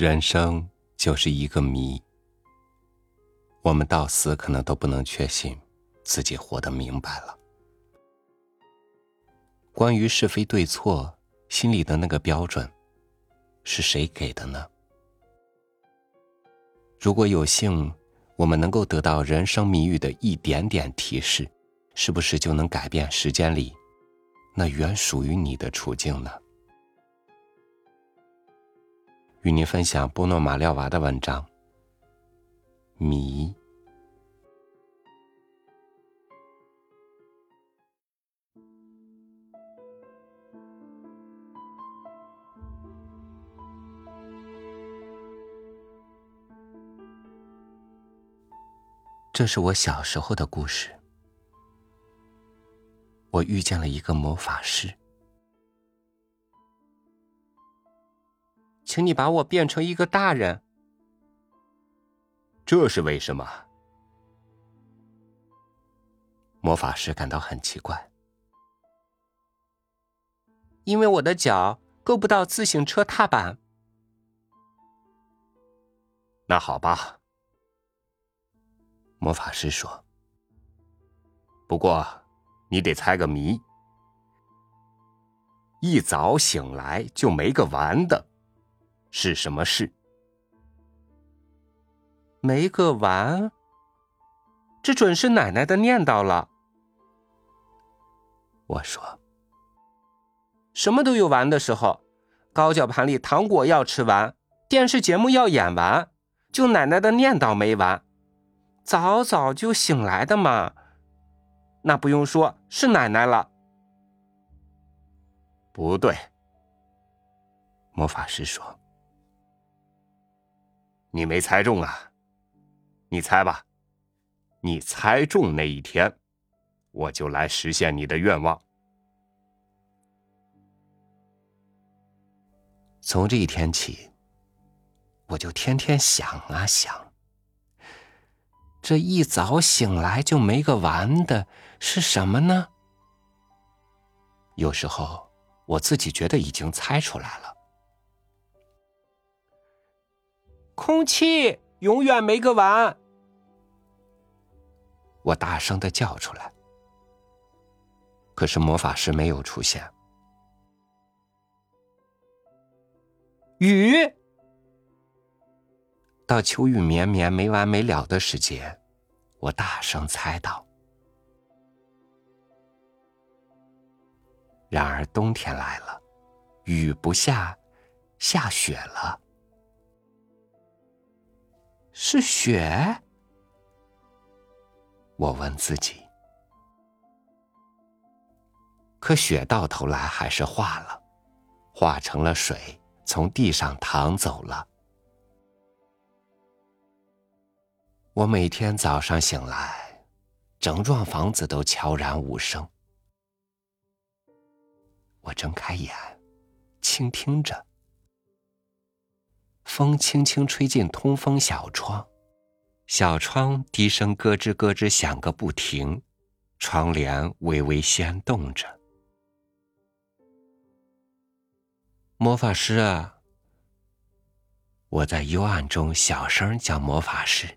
人生就是一个谜，我们到死可能都不能确信自己活得明白了。关于是非对错，心里的那个标准，是谁给的呢？如果有幸，我们能够得到人生谜语的一点点提示，是不是就能改变时间里那原属于你的处境呢？与您分享波诺马廖娃的文章《谜》。这是我小时候的故事。我遇见了一个魔法师。请你把我变成一个大人。这是为什么？魔法师感到很奇怪，因为我的脚够不到自行车踏板。那好吧，魔法师说。不过，你得猜个谜。一早醒来就没个完的。是什么事？没个完。这准是奶奶的念叨了。我说：“什么都有完的时候，高脚盘里糖果要吃完，电视节目要演完，就奶奶的念叨没完。早早就醒来的嘛，那不用说，是奶奶了。”不对，魔法师说。你没猜中啊！你猜吧，你猜中那一天，我就来实现你的愿望。从这一天起，我就天天想啊想，这一早醒来就没个完的是什么呢？有时候我自己觉得已经猜出来了。空气永远没个完，我大声的叫出来。可是魔法师没有出现。雨，到秋雨绵绵没完没了的时节，我大声猜到。然而冬天来了，雨不下，下雪了。是雪？我问自己。可雪到头来还是化了，化成了水，从地上淌走了。我每天早上醒来，整幢房子都悄然无声。我睁开眼，倾听着。风轻轻吹进通风小窗，小窗低声咯吱咯吱响个不停，窗帘微微掀动着。魔法师啊！我在幽暗中小声叫魔法师。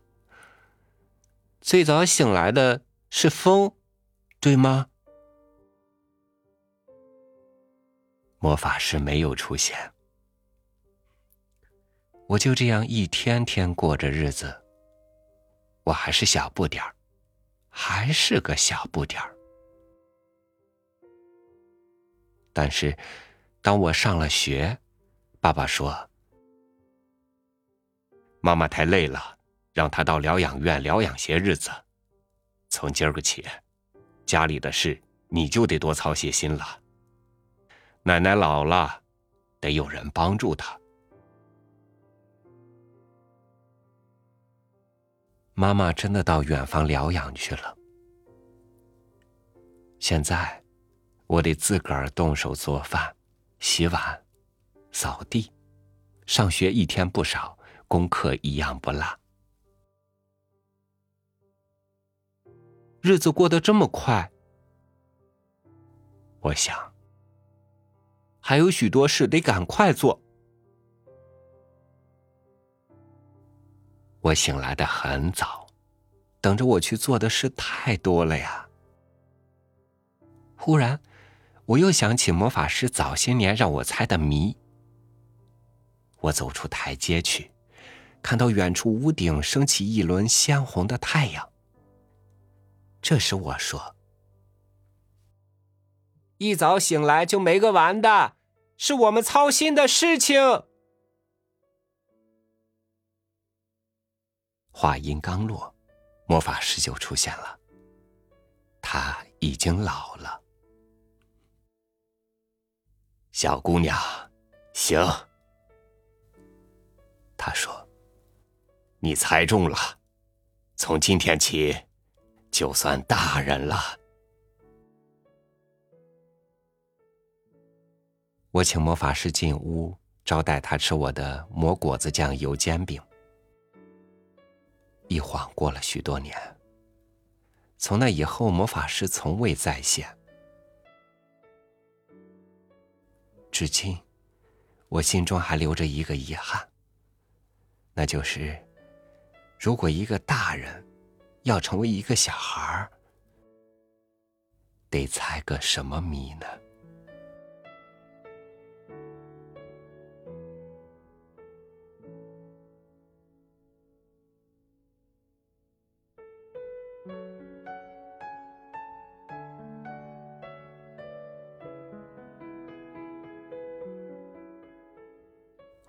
最早醒来的是风，对吗？魔法师没有出现。我就这样一天天过着日子。我还是小不点儿，还是个小不点儿。但是，当我上了学，爸爸说：“妈妈太累了，让她到疗养院疗养些日子。从今儿个起，家里的事你就得多操些心了。奶奶老了，得有人帮助她。”妈妈真的到远方疗养去了。现在，我得自个儿动手做饭、洗碗、扫地，上学一天不少，功课一样不落。日子过得这么快，我想，还有许多事得赶快做。我醒来的很早，等着我去做的事太多了呀。忽然，我又想起魔法师早些年让我猜的谜。我走出台阶去，看到远处屋顶升起一轮鲜红的太阳。这时我说：“一早醒来就没个完的，是我们操心的事情。”话音刚落，魔法师就出现了。他已经老了。小姑娘，行。他说：“你猜中了，从今天起，就算大人了。”我请魔法师进屋，招待他吃我的魔果子酱油煎饼。一晃过了许多年，从那以后，魔法师从未再现。至今，我心中还留着一个遗憾，那就是，如果一个大人要成为一个小孩儿，得猜个什么谜呢？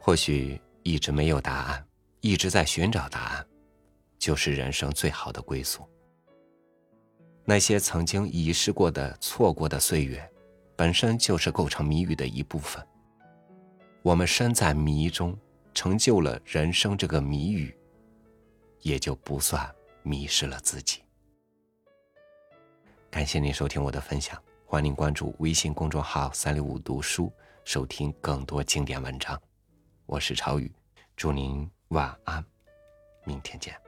或许一直没有答案，一直在寻找答案，就是人生最好的归宿。那些曾经遗失过的、错过的岁月，本身就是构成谜语的一部分。我们身在谜中，成就了人生这个谜语，也就不算迷失了自己。感谢您收听我的分享，欢迎您关注微信公众号“三六五读书”，收听更多经典文章。我是朝宇，祝您晚安，明天见。